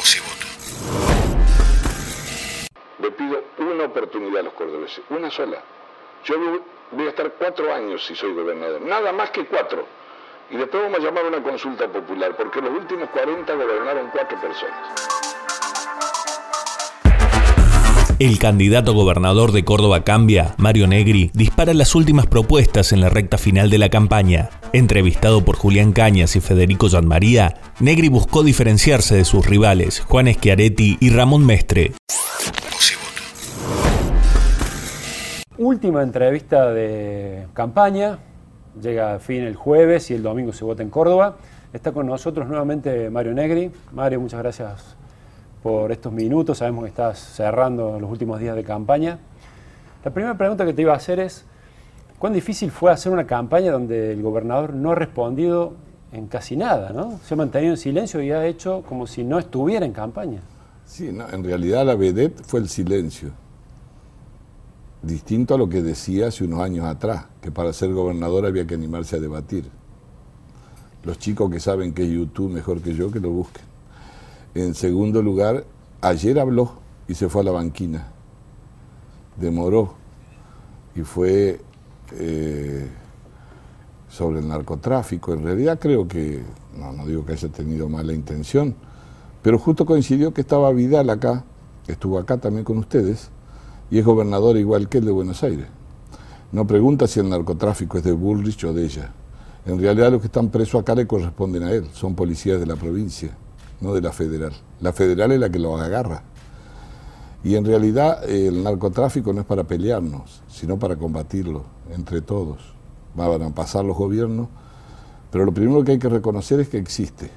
Voto. Le pido una oportunidad a los cordobeses, una sola. Yo voy a estar cuatro años si soy gobernador, nada más que cuatro. Y después vamos a llamar a una consulta popular, porque los últimos 40 gobernaron cuatro personas. El candidato gobernador de Córdoba Cambia, Mario Negri, dispara las últimas propuestas en la recta final de la campaña. Entrevistado por Julián Cañas y Federico María, Negri buscó diferenciarse de sus rivales, Juan Schiaretti y Ramón Mestre. Última entrevista de campaña, llega a fin el jueves y el domingo se vota en Córdoba. Está con nosotros nuevamente Mario Negri. Mario, muchas gracias por estos minutos. Sabemos que estás cerrando los últimos días de campaña. La primera pregunta que te iba a hacer es, ¿cuán difícil fue hacer una campaña donde el gobernador no ha respondido en casi nada, ¿no? Se ha mantenido en silencio y ha hecho como si no estuviera en campaña. Sí, no, en realidad la vedette fue el silencio. Distinto a lo que decía hace unos años atrás, que para ser gobernador había que animarse a debatir. Los chicos que saben que es YouTube mejor que yo, que lo busquen. En segundo lugar, ayer habló y se fue a la banquina. Demoró y fue eh, sobre el narcotráfico. En realidad creo que, no, no digo que haya tenido mala intención, pero justo coincidió que estaba Vidal acá, estuvo acá también con ustedes, y es gobernador igual que el de Buenos Aires. No pregunta si el narcotráfico es de Bullrich o de ella. En realidad los que están presos acá le corresponden a él, son policías de la provincia no de la federal. La federal es la que lo agarra. Y en realidad el narcotráfico no es para pelearnos, sino para combatirlo entre todos. Van a pasar los gobiernos, pero lo primero que hay que reconocer es que existe.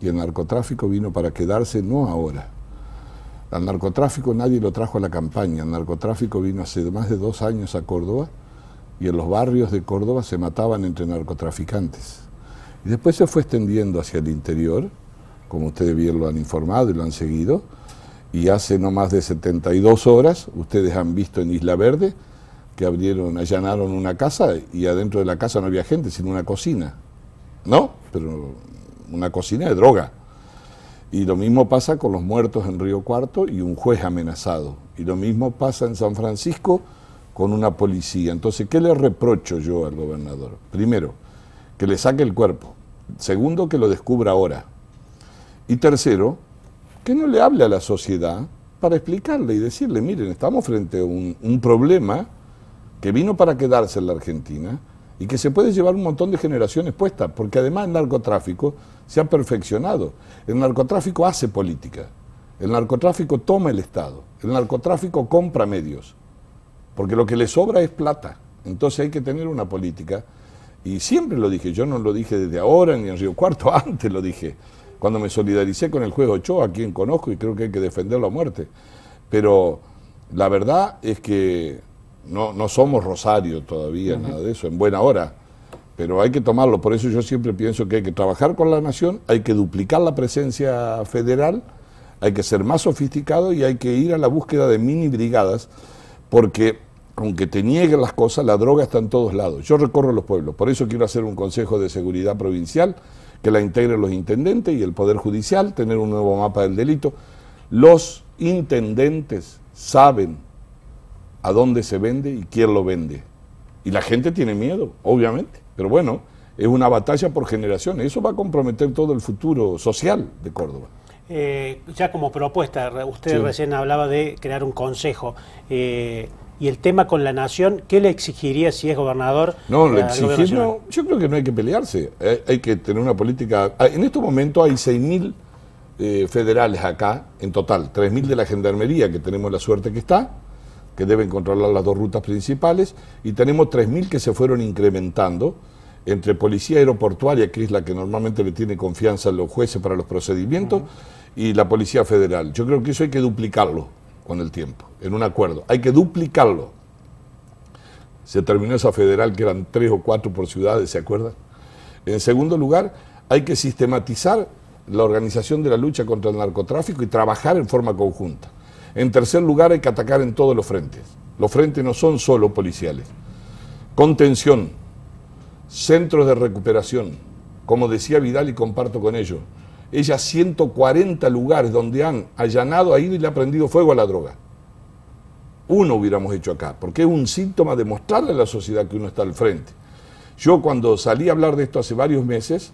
Y el narcotráfico vino para quedarse no ahora. Al narcotráfico nadie lo trajo a la campaña. El narcotráfico vino hace más de dos años a Córdoba y en los barrios de Córdoba se mataban entre narcotraficantes. Y después se fue extendiendo hacia el interior como ustedes bien lo han informado y lo han seguido, y hace no más de 72 horas, ustedes han visto en Isla Verde, que abrieron, allanaron una casa y adentro de la casa no había gente, sino una cocina. ¿No? Pero una cocina de droga. Y lo mismo pasa con los muertos en Río Cuarto y un juez amenazado. Y lo mismo pasa en San Francisco con una policía. Entonces, ¿qué le reprocho yo al gobernador? Primero, que le saque el cuerpo. Segundo, que lo descubra ahora. Y tercero, que no le hable a la sociedad para explicarle y decirle, miren, estamos frente a un, problema que vino para quedarse en la Argentina y que se puede llevar un montón de generaciones puestas, porque además el narcotráfico se ha perfeccionado. El narcotráfico hace política, el narcotráfico toma el Estado, el narcotráfico compra medios, porque lo que le sobra es plata. Entonces hay que tener una política, y siempre lo dije, yo no lo dije desde ahora ni en Río Cuarto, antes lo dije cuando me solidaricé con el juez Ochoa, a quien conozco y creo que hay que defenderlo a muerte. Pero la verdad es que no, no somos Rosario todavía, nada de eso, en buena hora. Pero hay que tomarlo, por eso yo siempre pienso que hay que trabajar con la nación, hay que duplicar la presencia federal, hay que ser más sofisticado y hay que ir a la búsqueda de mini brigadas, porque aunque te nieguen las cosas, la droga está en todos lados. Yo recorro los pueblos, por eso quiero hacer un Consejo de Seguridad Provincial que la integren los intendentes y el Poder Judicial, tener un nuevo mapa del delito. Los intendentes saben a dónde se vende y quién lo vende. Y la gente tiene miedo, obviamente. Pero bueno, es una batalla por generaciones. Eso va a comprometer todo el futuro social de Córdoba. Eh, ya como propuesta, usted recién hablaba de crear un consejo. Eh, y el tema con la nación, ¿qué le exigiría si es gobernador? No, lo exigir, no, yo creo que no hay que pelearse, eh, hay que tener una política. Ah, en este momento hay 6.000 eh, federales acá, en total, 3.000 de la gendarmería, que tenemos la suerte que está, que deben controlar las dos rutas principales, y tenemos 3.000 que se fueron incrementando entre policía aeroportuaria, que es la que normalmente le tiene confianza a los jueces para los procedimientos, y la policía federal. Yo creo que eso hay que duplicarlo con el tiempo, en un acuerdo. Hay que duplicarlo. Se terminó esa federal que eran tres o cuatro por ciudades, ¿se acuerdan? En segundo lugar, hay que sistematizar la organización de la lucha contra el narcotráfico y trabajar en forma conjunta. En tercer lugar, hay que atacar en todos los frentes. Los frentes no son solo policiales. Contención, centros de recuperación, como decía Vidal y comparto con ello, ella 140 lugares donde han allanado, ha ido y le ha prendido fuego a la droga. Uno hubiéramos hecho acá, porque es un síntoma de mostrarle a la sociedad que uno está al frente. Yo cuando salí a hablar de esto hace varios meses,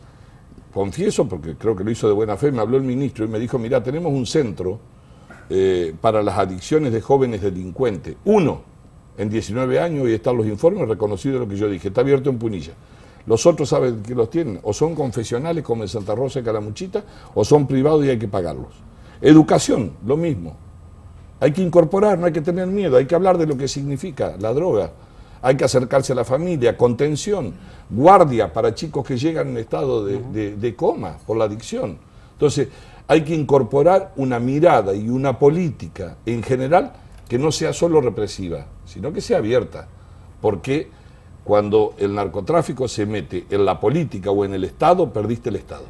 confieso, porque creo que lo hizo de buena fe, me habló el ministro y me dijo, mira, tenemos un centro eh, para las adicciones de jóvenes delincuentes. Uno, en 19 años, y están los informes reconocidos de lo que yo dije, está abierto en Punilla. Los otros saben que los tienen, o son confesionales como en Santa Rosa y Calamuchita, o son privados y hay que pagarlos. Educación, lo mismo. Hay que incorporar, no hay que tener miedo, hay que hablar de lo que significa la droga. Hay que acercarse a la familia, contención, guardia para chicos que llegan en estado de, de coma por la adicción. Entonces, hay que incorporar una mirada y una política en general que no sea solo represiva, sino que sea abierta. Porque cuando el narcotráfico se mete en la política o en el Estado, perdiste el Estado.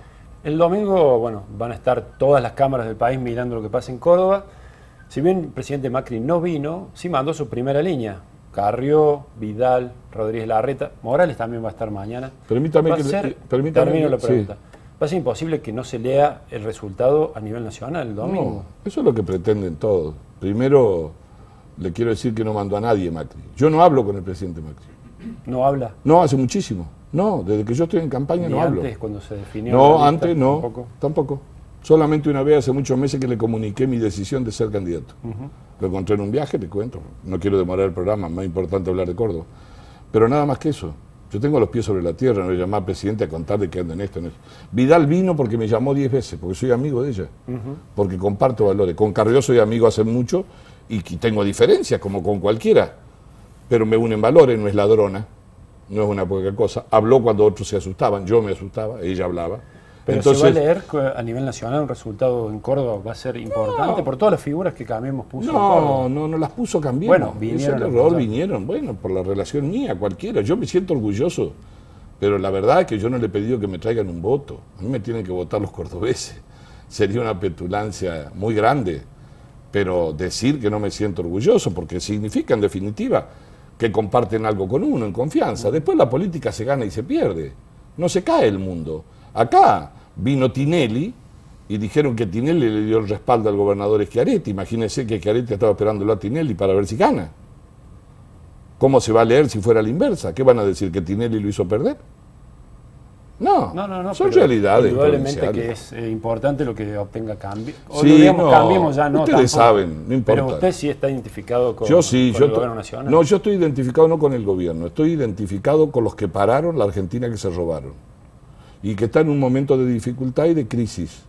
El domingo, bueno, van a estar todas las cámaras del país mirando lo que pasa en Córdoba. Si bien el presidente Macri no vino, sí mandó su primera línea. Carrió, Vidal, Rodríguez Larreta, Morales también va a estar mañana. Permítame que termino la pregunta. ¿Va a ser imposible que no se lea el resultado a nivel nacional el domingo? eso es lo que pretenden todos. Primero, le quiero decir que no mandó a nadie Macri. Yo no hablo con el presidente Macri. ¿No habla? No, hace muchísimo. No, desde que yo estoy en campaña no hablo. antes, cuando se definió? No, antes no. ¿Tampoco? Tampoco. Solamente una vez hace muchos meses que le comuniqué mi decisión de ser candidato. Lo encontré en un viaje, te cuento. No quiero demorar el programa, más importante hablar de Córdoba. Pero nada más que eso. Yo tengo los pies sobre la tierra, no le llamaba presidente a contar de qué ando en esto, en Vidal vino porque me llamó diez veces, porque soy amigo de ella, porque comparto valores. Con Carrió soy amigo hace mucho y tengo diferencias, como con cualquiera, pero me unen valores, no es ladrona, no es una poca cosa. Habló cuando otros se asustaban, yo me asustaba, ella hablaba. Pero Entonces, se va a leer a nivel nacional un resultado en Córdoba va a ser importante por todas las figuras que Cambiemos puso. No, no, no las puso Cambiemos. Bueno, vinieron. error, vinieron. Bueno, por la relación mía, cualquiera. Yo me siento orgulloso. Pero la verdad es que yo no le he pedido que me traigan un voto. A mí me tienen que votar los cordobeses. Sería una petulancia muy grande. Pero decir que no me siento orgulloso, porque significa en definitiva que comparten algo con uno en confianza. Después la política se gana y se pierde. No se cae el mundo. Acá vino Tinelli y dijeron que Tinelli le dio el respaldo al gobernador Schiaretti. Imagínense que Schiaretti estaba esperándolo a Tinelli para ver si gana. ¿Cómo se va a leer si fuera la inversa? ¿Qué van a decir? ¿Que Tinelli lo hizo perder? No, no, no, no son realidades. Indudablemente que es eh, importante lo que obtenga cambio. O sí, digamos, cambiemos ya, no. Ustedes saben, no importa. Pero usted sí está identificado con, yo sí, yo el gobierno nacional. No, yo estoy identificado no con el gobierno, estoy identificado con los que pararon la Argentina que se robaron y que está en un momento de dificultad y de crisis.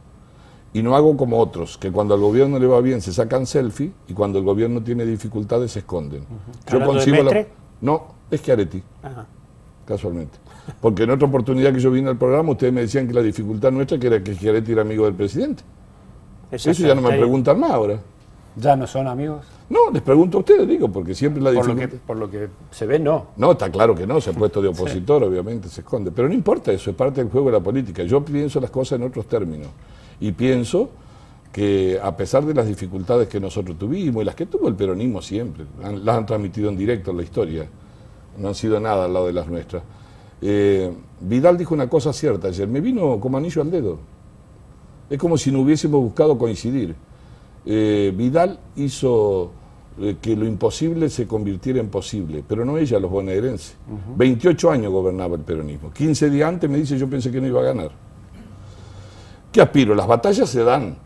Y no hago como otros, que cuando al gobierno le va bien se sacan selfie y cuando el gobierno tiene dificultades se esconden. Yo consigo la... No, es que Areti, casualmente. Porque en otra oportunidad que yo vine al programa, ustedes me decían que la dificultad nuestra que era que Chiaretti era amigo del presidente. Eso ya no me preguntan más ahora. ¿Ya no son amigos? No, les pregunto a ustedes, digo, porque siempre la dificultad... Por lo, que, se ve, no. No, está claro que no, se ha puesto de opositor, obviamente, se esconde. Pero no importa eso, es parte del juego de la política. Yo pienso las cosas en otros términos. Y pienso que a pesar de las dificultades que nosotros tuvimos y las que tuvo el peronismo siempre, las han transmitido en directo en la historia, no han sido nada al lado de las nuestras. Eh, Vidal dijo una cosa cierta ayer, me vino como anillo al dedo. Es como si no hubiésemos buscado coincidir. Eh, Vidal hizo eh, que lo imposible se convirtiera en posible, pero no ella, los bonaerenses. 28 años gobernaba el peronismo. 15 días antes me dice yo pensé que no iba a ganar. ¿Qué aspiro? Las batallas se dan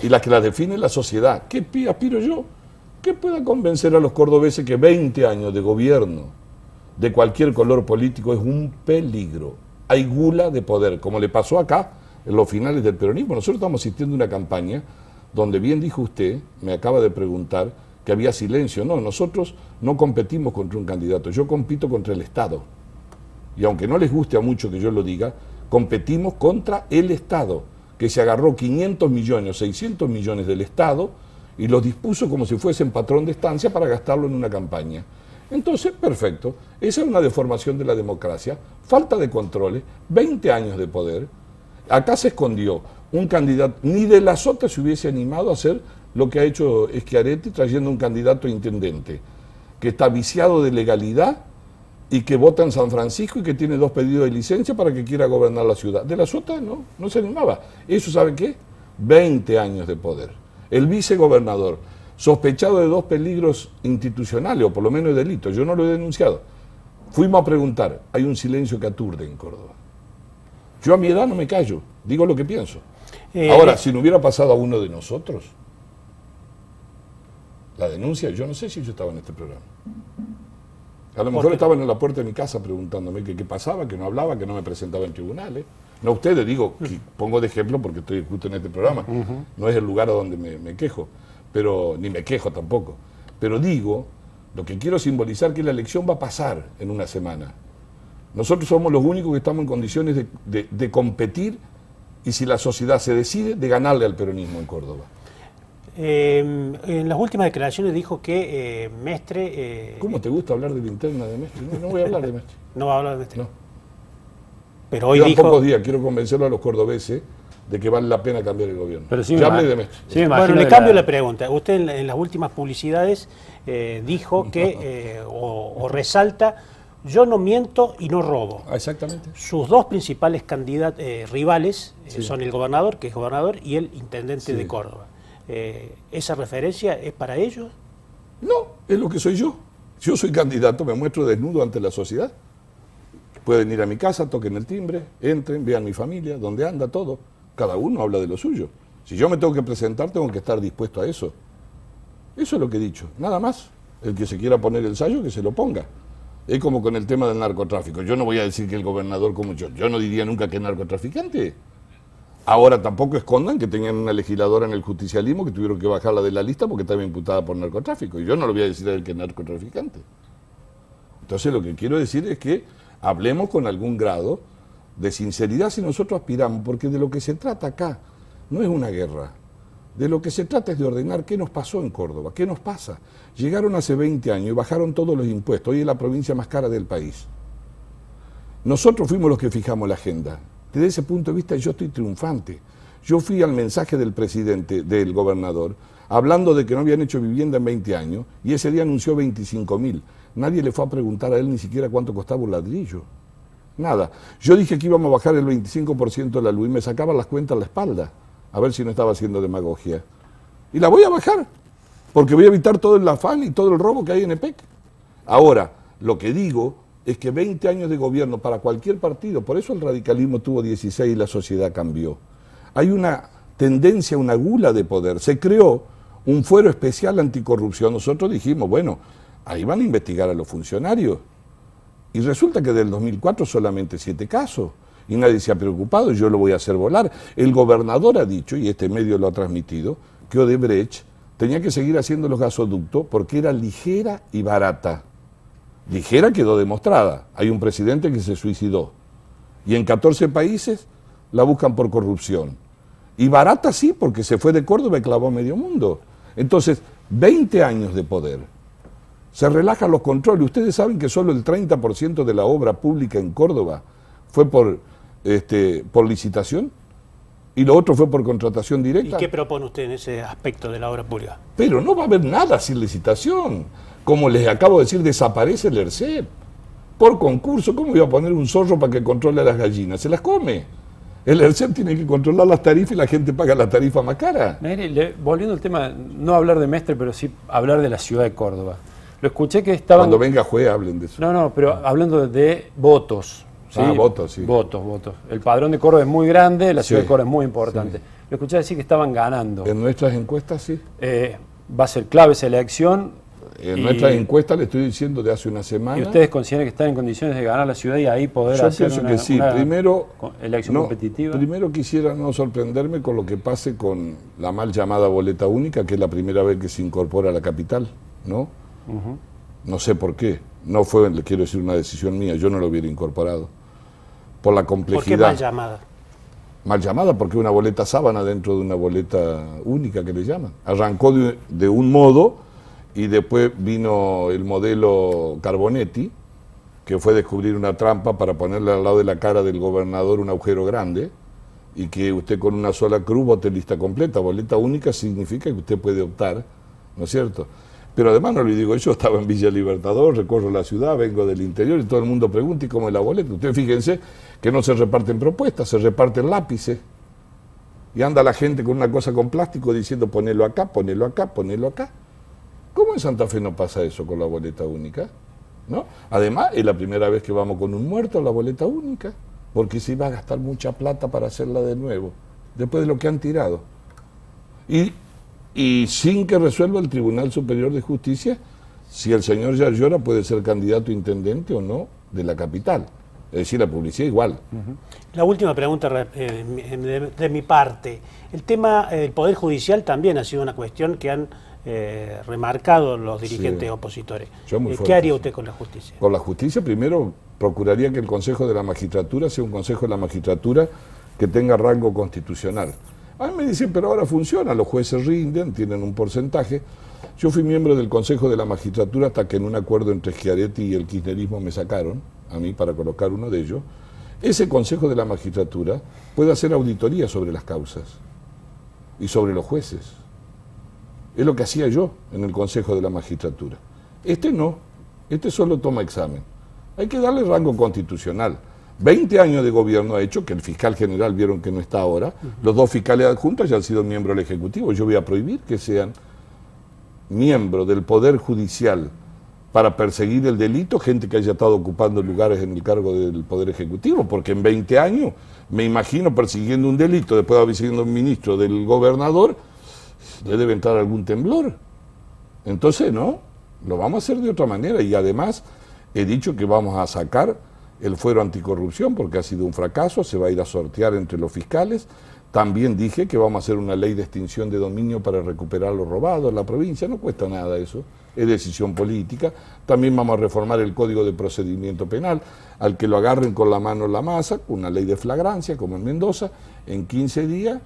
y las que las define la sociedad. ¿Qué aspiro yo? Que pueda convencer a los cordobeses que 20 años de gobierno de cualquier color político es un peligro. Hay gula de poder, como le pasó acá en los finales del peronismo. Nosotros estamos asistiendo a una campaña donde bien dijo usted, me acaba de preguntar, que había silencio. No, nosotros no competimos contra un candidato, yo compito contra el Estado. Y aunque no les guste a mucho que yo lo diga, competimos contra el Estado, que se agarró 500 millones o 600 millones del Estado y los dispuso como si fuesen patrón de estancia para gastarlo en una campaña. Entonces, perfecto, esa es una deformación de la democracia, falta de controles, 20 años de poder. Acá se escondió un candidato, ni de las otras se hubiese animado a hacer lo que ha hecho Schiaretti trayendo un candidato a intendente, que está viciado de legalidad y que vota en San Francisco y que tiene dos pedidos de licencia para que quiera gobernar la ciudad. De la Sota no, no se animaba. Eso, ¿sabe qué? 20 años de poder. El vicegobernador, sospechado de dos peligros institucionales, o por lo menos de delitos, yo no lo he denunciado. Fuimos a preguntar, hay un silencio que aturde en Córdoba. Yo a mi edad no me callo, digo lo que pienso. Eh, Ahora, si no hubiera pasado a uno de nosotros, la denuncia, yo no sé si yo estaba en este programa. A lo mejor estaban en la puerta de mi casa preguntándome qué pasaba, que no hablaba, que no me presentaba en tribunales. No ustedes, digo, pongo de ejemplo porque estoy justo en este programa. No es el lugar a donde me, quejo, pero ni me quejo tampoco. Pero digo, lo que quiero simbolizar que la elección va a pasar en una semana. Nosotros somos los únicos que estamos en condiciones de competir y si la sociedad se decide, de ganarle al peronismo en Córdoba. Eh, en las últimas declaraciones dijo que eh, Mestre... Eh, ¿Cómo te gusta hablar de la interna de Mestre? No, voy a hablar de Mestre. no va a hablar de Mestre. No. Pero hoy dijo... pocos días, quiero convencerlo a los cordobeses de que vale la pena cambiar el gobierno. Pero sí ya hablé de Mestre. bueno, le cambio la... pregunta. Usted en, las últimas publicidades dijo que, o, resalta, yo no miento y no robo. Ah, exactamente. Sus dos principales candidatos, rivales son el gobernador, que es gobernador, y el intendente de Córdoba. Eh, ¿esa referencia es para ellos? No, es lo que soy yo. Yo soy candidato, me muestro desnudo ante la sociedad. Pueden ir a mi casa, toquen el timbre, entren, vean mi familia, dónde anda todo. Cada uno habla de lo suyo. Si yo me tengo que presentar, tengo que estar dispuesto a eso. Eso es lo que he dicho, nada más. El que se quiera poner el sallo, que se lo ponga. Es como con el tema del narcotráfico. Yo no voy a decir que el gobernador como yo, yo no diría nunca que es narcotraficante. Ahora tampoco escondan que tenían una legisladora en el justicialismo que tuvieron que bajarla de la lista porque estaba imputada por narcotráfico. Y yo no lo voy a decir a él que es narcotraficante. Entonces lo que quiero decir es que hablemos con algún grado de sinceridad si nosotros aspiramos, porque de lo que se trata acá no es una guerra. De lo que se trata es de ordenar qué nos pasó en Córdoba, qué nos pasa. Llegaron hace 20 años y bajaron todos los impuestos. Hoy es la provincia más cara del país. Nosotros fuimos los que fijamos la agenda. Desde ese punto de vista yo estoy triunfante. Yo fui al mensaje del presidente, del gobernador, hablando de que no habían hecho vivienda en 20 años, y ese día anunció 25 mil. Nadie le fue a preguntar a él ni siquiera cuánto costaba un ladrillo. Nada. Yo dije que íbamos a bajar el 25% de la luz y me sacaba las cuentas a la espalda, a ver si no estaba haciendo demagogia. Y la voy a bajar, porque voy a evitar todo el afán y todo el robo que hay en EPEC. Ahora, lo que digo es que 20 años de gobierno para cualquier partido, por eso el radicalismo tuvo 16 y la sociedad cambió. Hay una tendencia, una gula de poder. Se creó un fuero especial anticorrupción. Nosotros dijimos, bueno, ahí van a investigar a los funcionarios. Y resulta que del 2004 solamente siete casos. Y nadie se ha preocupado, yo lo voy a hacer volar. El gobernador ha dicho, y este medio lo ha transmitido, que Odebrecht tenía que seguir haciendo los gasoductos porque era ligera y barata. Ligera quedó demostrada. Hay un presidente que se suicidó. Y en 14 países la buscan por corrupción. Y barata sí, porque se fue de Córdoba y clavó a medio mundo. Entonces, 20 años de poder. Se relajan los controles. Ustedes saben que solo el 30% de la obra pública en Córdoba fue por, este, por licitación y lo otro fue por contratación directa. ¿Y qué propone usted en ese aspecto de la obra pública? Pero no va a haber nada sin licitación. Como les acabo de decir, desaparece el ERCEP. Por concurso, ¿cómo voy a poner un zorro para que controle a las gallinas? Se las come. El ERCEP tiene que controlar las tarifas y la gente paga la tarifa más cara. volviendo al tema, no hablar de Mestre, pero sí hablar de la ciudad de Córdoba. Lo escuché que estaban... Cuando venga juez hablen de eso. No, no, pero hablando de votos. Ah, votos, sí. Votos, votos. El padrón de Córdoba es muy grande, la ciudad de Córdoba es muy importante. Lo escuché decir que estaban ganando. En nuestras encuestas, sí. Eh, va a ser clave esa elección en nuestra encuesta le estoy diciendo de hace una semana. ¿Y ustedes consideran que están en condiciones de ganar la ciudad y ahí poder Yo hacer pienso que sí. primero, elección competitiva? Primero quisiera no sorprenderme con lo que pase con la mal llamada boleta única, que es la primera vez que se incorpora a la capital, ¿no? No sé por qué. No fue, le quiero decir, una decisión mía. Yo no lo hubiera incorporado. Por la complejidad. ¿Por qué mal llamada? Mal llamada porque una boleta sábana dentro de una boleta única que le llaman. Arrancó de un modo y después vino el modelo Carbonetti, que fue descubrir una trampa para ponerle al lado de la cara del gobernador un agujero grande y que usted con una sola cruz vote lista completa. Boleta única significa que usted puede optar, ¿no es cierto? Pero además no le digo, yo estaba en Villa Libertador, recorro la ciudad, vengo del interior y todo el mundo pregunta, ¿y cómo es la boleta? Ustedes fíjense que no se reparten propuestas, se reparten lápices. Y anda la gente con una cosa con plástico diciendo ponelo acá, ponelo acá, ponelo acá. ¿Cómo en Santa Fe no pasa eso con la boleta única? ¿No? Además, es la primera vez que vamos con un muerto a la boleta única, porque se iba a gastar mucha plata para hacerla de nuevo, después de lo que han tirado. Y y sin que resuelva el Tribunal Superior de Justicia si el señor Yarlora puede ser candidato intendente o no de la capital. Es decir, la publicidad igual. La última pregunta eh, de, mi parte. El tema del Poder Judicial también ha sido una cuestión que han eh, remarcado los dirigentes opositores. Eh, ¿Qué haría usted con la justicia? Con la justicia, primero, procuraría que el Consejo de la Magistratura sea un Consejo de la Magistratura que tenga rango constitucional. A mí me dicen, pero ahora funciona, los jueces rinden, tienen un porcentaje. Yo fui miembro del Consejo de la Magistratura hasta que en un acuerdo entre Schiaretti y el kirchnerismo me sacaron, a mí para colocar uno de ellos. Ese Consejo de la Magistratura puede hacer auditoría sobre las causas y sobre los jueces. Es lo que hacía yo en el Consejo de la Magistratura. Este no, este solo toma examen. Hay que darle rango constitucional. 20 años de gobierno ha hecho que el fiscal general vieron que no está ahora. Los dos fiscales adjuntos ya han sido miembros del Ejecutivo. Yo voy a prohibir que sean miembros del Poder Judicial para perseguir el delito, gente que haya estado ocupando lugares en el cargo del Poder Ejecutivo, porque en 20 años me imagino persiguiendo un delito, después de haber sido ministro del gobernador, le debe entrar algún temblor. Entonces, no, lo vamos a hacer de otra manera y además he dicho que vamos a sacar el fuero anticorrupción porque ha sido un fracaso, se va a ir a sortear entre los fiscales. También dije que vamos a hacer una ley de extinción de dominio para recuperar lo robado en la provincia, no cuesta nada eso, es decisión política. También vamos a reformar el Código de Procedimiento Penal, al que lo agarren con la mano en la masa, una ley de flagrancia como en Mendoza, en 15 días,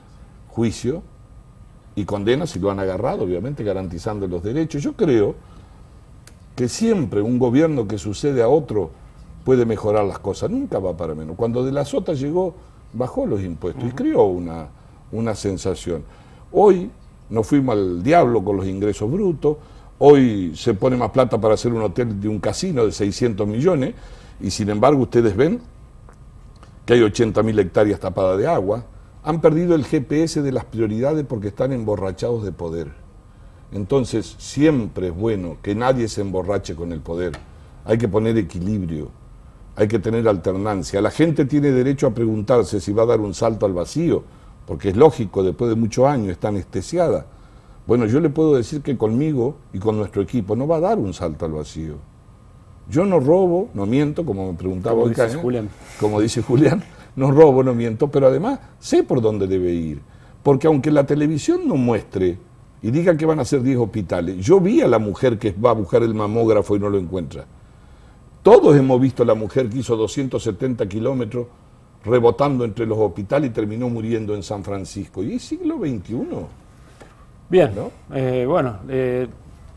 juicio y condena si lo han agarrado, obviamente garantizando los derechos. Yo creo que siempre un gobierno que sucede a otro puede mejorar las cosas, nunca va para menos. Cuando de la Sota llegó, bajó los impuestos y creó una, una sensación. Hoy nos fuimos al diablo con los ingresos brutos, hoy se pone más plata para hacer un hotel de un casino de 600 millones y sin embargo ustedes ven que hay 80.000 hectáreas tapadas de agua, han perdido el GPS de las prioridades porque están emborrachados de poder. Entonces siempre es bueno que nadie se emborrache con el poder, hay que poner equilibrio hay que tener alternancia. La gente tiene derecho a preguntarse si va a dar un salto al vacío, porque es lógico, después de muchos años está anestesiada. Bueno, yo le puedo decir que conmigo y con nuestro equipo no va a dar un salto al vacío. Yo no robo, no miento, como me preguntaba como dice Julián. como dice Julián, no robo, no miento, pero además sé por dónde debe ir. Porque aunque la televisión no muestre y diga que van a ser 10 hospitales, yo vi a la mujer que va a buscar el mamógrafo y no lo encuentra. Todos hemos visto a la mujer que hizo 270 kilómetros rebotando entre los hospitales y terminó muriendo en San Francisco. Y es siglo XXI. Bien, eh, bueno, eh,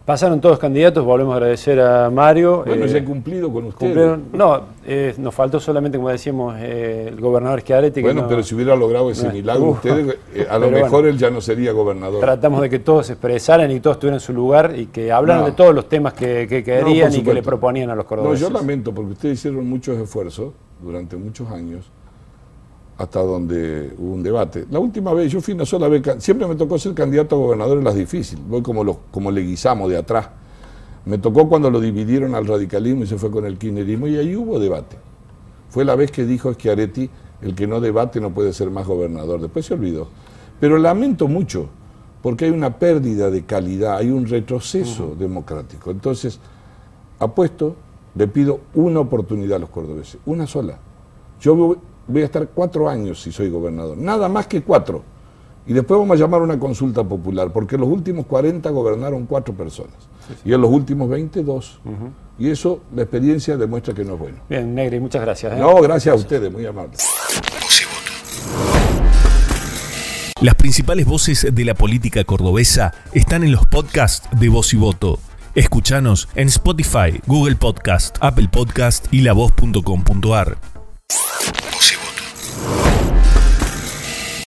Pasaron todos candidatos, volvemos a agradecer a Mario. Bueno, ya he cumplido con ustedes. No, eh, nos faltó solamente, como decíamos, eh, el gobernador Schiaretti. Bueno, pero si hubiera logrado ese milagro, ustedes, eh, a lo mejor él ya no sería gobernador. Tratamos de que todos se expresaran y todos estuvieran en su lugar y que hablaran de todos los temas que, querían y que le proponían a los cordobeses. No, yo lamento porque ustedes hicieron muchos esfuerzos durante muchos años hasta donde hubo un debate. La última vez, yo fui una sola vez, siempre me tocó ser candidato a gobernador en las difíciles, voy como, lo, como le guisamos de atrás. Me tocó cuando lo dividieron al radicalismo y se fue con el kirchnerismo y ahí hubo debate. Fue la vez que dijo Schiaretti, el que no debate no puede ser más gobernador, después se olvidó. Pero lamento mucho, porque hay una pérdida de calidad, hay un retroceso democrático. Entonces, apuesto, le pido una oportunidad a los cordobeses, una sola. Yo voy a estar cuatro años si soy gobernador, nada más que cuatro. Y después vamos a llamar una consulta popular, porque en los últimos 40 gobernaron cuatro personas. Y en los últimos 20, dos. Y eso, la experiencia demuestra que no es bueno. Bien, Negri, muchas gracias. ¿eh? No, gracias, a ustedes, muy amables. Las principales voces de la política cordobesa están en los podcasts de Voz y Voto. Escuchanos en Spotify, Google Podcast, Apple Podcast y lavoz.com.ar. Voz voto.